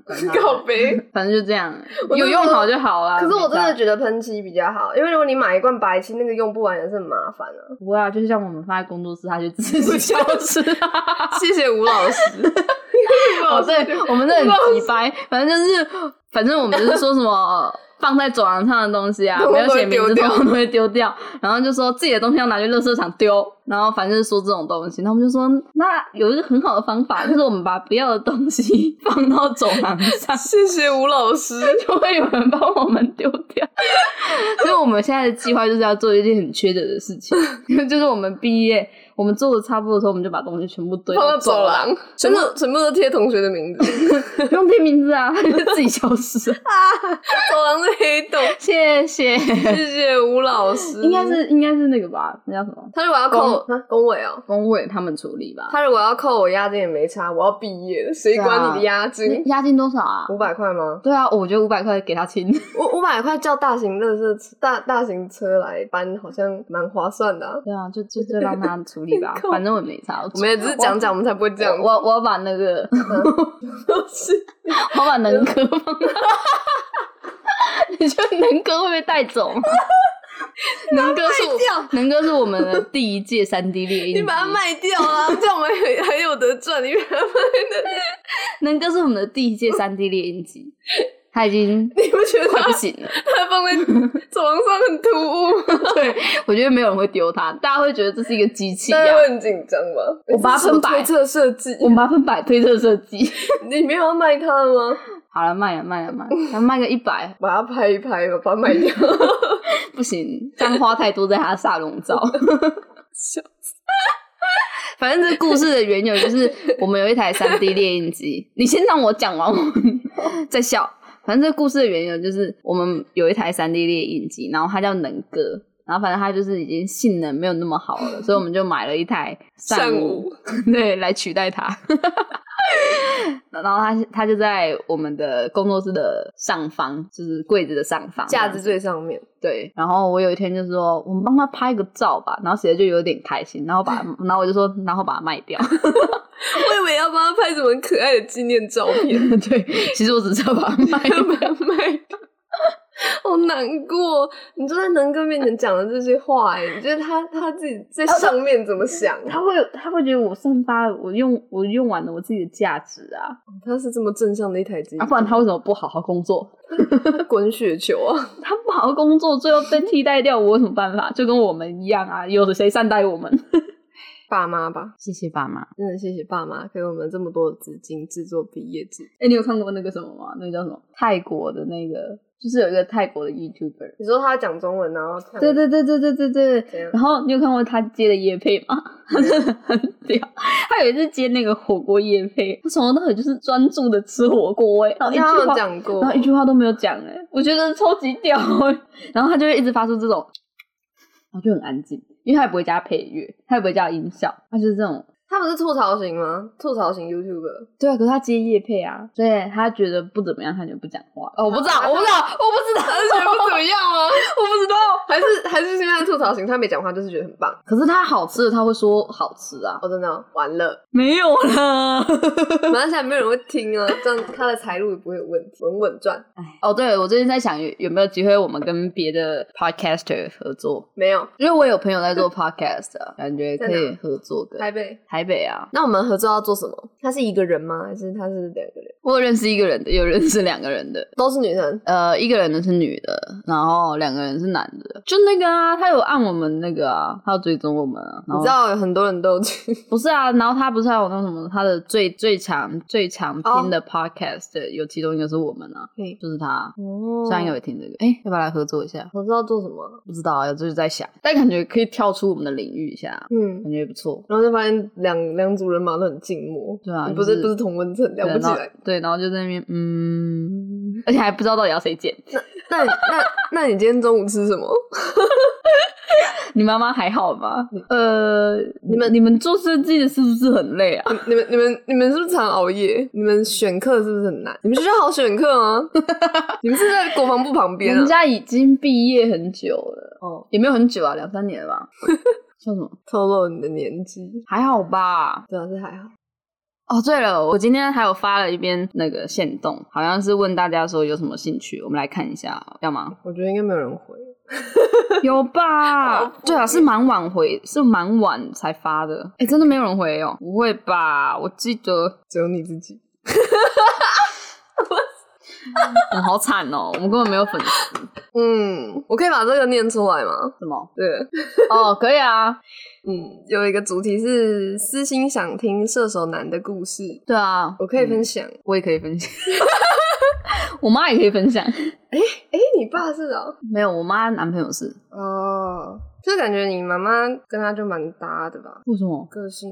告别 反正就这样，有用好就好啦。可是我真的觉得喷漆比较好，因为如果你买一罐白漆，那个用不完也是很麻烦啊。不会啊，就是像我们放在工作室，它就自己消失。谢谢吴老师。哦，对，我们那很直白，反正就是，反正我们就是说什么。放在走廊上的东西啊，没有写名字的都会丢掉。然后就说自己的东西要拿去垃圾场丢。然后反正是说这种东西，那我们就说，那有一个很好的方法，就是我们把不要的东西放到走廊上。谢谢吴老师，就会有人帮我们丢掉。所以我们现在的计划就是要做一件很缺德的事情，就是我们毕业。我们做的差不多的时候，我们就把东西全部堆放到走廊，全部全部都贴同学的名字，不用贴名字啊，他就自己消失 啊。走廊的黑洞，谢谢谢谢吴老师，应该是应该是那个吧，那叫什么？他如果要扣扣公委哦，工委他们处理吧。他如果要扣我押金也没差，我要毕业了，谁管你的押金？押金多少啊？五百块吗？对啊，我觉得五百块给他清。五五百块叫大型乐是大大型车来搬，好像蛮划算的。对啊，就就就让他处理吧，反正我没差。我们也只是讲讲，我们才不会这样。我我要把那个，我把能哥放。你觉得能哥会被带走？能哥是能哥是我们的第一届三 D 猎鹰，你把它卖掉啊，这样我们很很有得赚。你把它卖的，能哥是我们的第一届三 D 猎鹰机，他已经 你不觉得他不行了？他放在床上很突兀。对，我觉得没有人会丢它，大家会觉得这是一个机器，大家会很紧张吗？我八分百推测设计，我八分百推测设计，你没有要卖它吗？好了，卖了卖了卖，了，卖个一百，把它拍一拍，把它卖掉。不行，这样花太多在他的沙龙照。笑死！反正这故事的缘由就是我们有一台三 D 猎印机。你先让我讲完，我再笑。反正这故事的缘由就是我们有一台三 D 猎印机，然后它叫能哥，然后反正它就是已经性能没有那么好了，所以我们就买了一台善五，对，来取代它。然后他他就在我们的工作室的上方，就是柜子的上方，架子最上面。对，然后我有一天就说，我们帮他拍个照吧。然后姐姐就有点开心，然后把，然后我就说，然后把它卖掉。我以为要帮他拍什么可爱的纪念照片。对，其实我只是要把它卖，把它卖掉。好难过，你就在能哥面前讲了这些话，哎，你觉得他他自己在上面怎么想？他会他会觉得我散发我用我用完了我自己的价值啊？他是这么正向的一台机，啊不然他为什么不好好工作？滚雪球啊！他不好好工作，最后被替代掉，我有什么办法？就跟我们一样啊，有谁善待我们？爸妈吧，谢谢爸妈，真的谢谢爸妈给我们这么多的资金制作毕业纸。哎，你有看过那个什么吗？那个叫什么？泰国的那个。就是有一个泰国的 YouTuber，你说他讲中文，然后对对对对对对对，然后你有看过他接的夜配吗？很屌，他有一次接那个火锅夜配，他从头到尾就是专注的吃火锅哎，然后一句话讲过，然后一句话都没有讲哎，我觉得超级屌哎，然后他就会一直发出这种，然后就很安静，因为他也不会加配乐，他也不会加音效，他就是这种。他不是吐槽型吗？吐槽型 YouTube。对啊，可是他接叶配啊，所以他觉得不怎么样，他就不讲话。哦，我不知道，我不知道，我不知道，他是觉得不怎么样吗？我不知道，还是还是现在吐槽型，他没讲话就是觉得很棒。可是他好吃的他会说好吃啊。我真的完了，没有了，马上现在没有人会听啊，这样他的财路也不会有问题，稳稳赚。哎，哦，对我最近在想有有没有机会我们跟别的 Podcaster 合作？没有，因为我有朋友在做 Podcast，啊感觉可以合作的。台北，台北啊，那我们。合作要做什么？他是一个人吗？还是他是两个人？我认识一个人的，有认识两个人的，都是女生。呃，一个人的是女的，然后两个人是男的。就那个啊，他有按我们那个啊，他有追踪我们啊。你知道有很多人都去？不是啊，然后他不是还有那什么，他的最最强最强听的 podcast 有其中一个是我们啊，就是他。哦，上一个会听这个，哎，要不要来合作一下？我知道做什么，不知道啊，就是在想，但感觉可以跳出我们的领域一下，嗯，感觉也不错。然后就发现两两组人马都很静默，对啊，不是不是同温层，聊不起来。对，然后就在那边，嗯，而且还不知道到底要谁剪。那那那那你今天中午吃什么？你妈妈还好吗？呃，你们你们做设计的是不是很累啊？你们你们你们是不是常熬夜？你们选课是不是很难？你们学校好选课吗？你们是在国防部旁边？人家已经毕业很久了，哦，也没有很久啊，两三年了吧？叫什么？透露你的年纪？还好吧？主要是还好。哦，对了，我今天还有发了一篇那个线动，好像是问大家说有什么兴趣，我们来看一下，要吗？我觉得应该没有人回。有吧？对啊，是蛮晚回，是蛮晚才发的。哎，真的没有人回哦？不会吧？我记得只有你自己。我 好惨哦，我们根本没有粉丝。嗯，我可以把这个念出来吗？什么？对，哦，可以啊。嗯，有一个主题是私心想听射手男的故事。对啊，我可以分享，我也可以分享。我妈也可以分享。哎哎，你爸是啊？没有，我妈男朋友是。哦，就感觉你妈妈跟他就蛮搭的吧？为什么？个性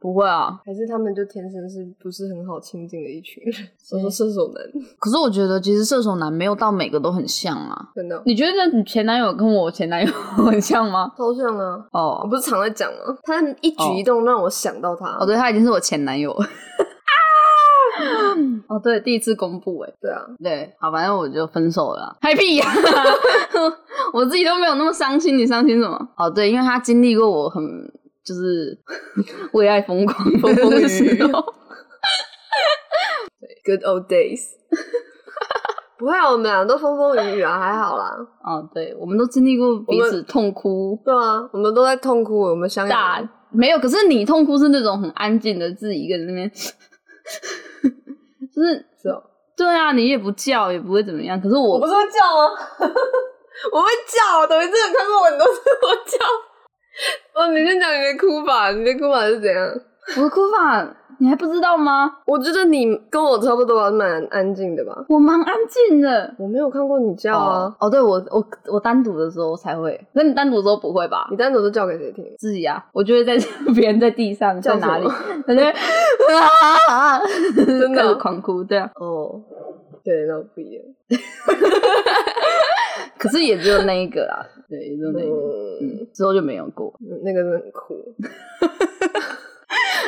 不会啊，还是他们就天生是不是很好亲近的一群人？我说射手男，可是我觉得其实射手男没有到每个都很像啊。真的？你觉得你前男友跟我前男友很像吗？超像啊！哦，我不是常在讲吗？他一举一动让我想到他。哦，对，他已经是我前男友。哦，对，第一次公布哎，对啊，对，好，反正我就分手了，嗨屁呀！我自己都没有那么伤心，你伤心什么？哦，对，因为他经历过我很就是 为爱疯狂风风雨雨，对，Good old days。不会啊，我们俩都风风雨雨啊，还好啦。哦，对，我们都经历过彼此痛哭，对啊，我们都在痛哭，我们相大没有，可是你痛哭是那种很安静的，自己一个人那边。就是是哦，对啊，你也不叫，也不会怎么样。可是我，我不是会叫吗？我会叫，等于真的看过我，你都是我叫。哦，你先讲你的哭法，你的哭法是怎样？我的哭法。你还不知道吗？我觉得你跟我差不多，蛮安静的吧。我蛮安静的，我没有看过你叫啊。哦，对我我我单独的时候才会，那你单独的时候不会吧？你单独是叫给谁听？自己啊。我就会在 别人在地上，在哪里？感觉啊，真的 狂哭，对啊。哦，对，那不一样。可是也只有那一个啦，对，也只有那一个，嗯，之后就没有过。那个真的很酷。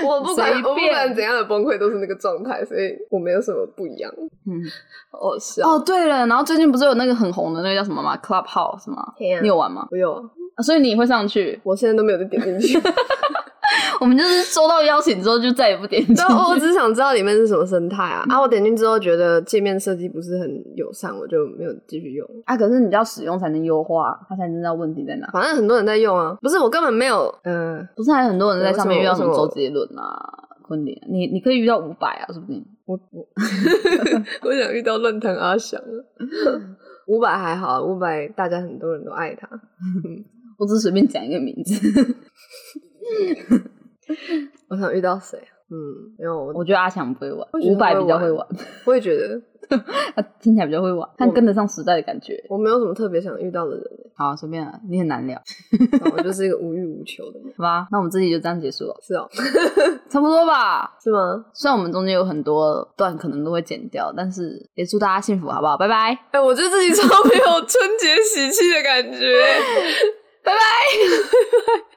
我不管，我不管怎样的崩溃都是那个状态，所以我没有什么不一样。嗯，好笑哦，对了，然后最近不是有那个很红的那个叫什么吗？Clubhouse 吗？你有玩吗？我有啊，所以你会上去？我现在都没有再点进去。我们就是收到邀请之后就再也不点进去。我只是想知道里面是什么生态啊！啊，我点进之后觉得界面设计不是很友善，我就没有继续用。啊，可是你要使用才能优化，他才能知道问题在哪。反正很多人在用啊，不是我根本没有。嗯，不是还有很多人在上面遇到什么周杰伦啊、昆凌，你你可以遇到五百啊，是不是？我我 我想遇到论坛阿翔啊。五百还好，五百大家很多人都爱他。我只是随便讲一个名字。我想遇到谁？嗯，没有，我觉得阿强不会玩，五百比较会玩。我也觉得 他听起来比较会玩，他跟得上时代的感觉。我没有什么特别想遇到的人。好，随便啊，你很难聊。我就是一个无欲无求的人。好吧，那我们这集就这样结束了。是哦，差不多吧？是吗？虽然我们中间有很多段可能都会剪掉，但是也祝大家幸福，好不好？拜拜。哎，我觉得自己超没有春节喜气的感觉。拜拜。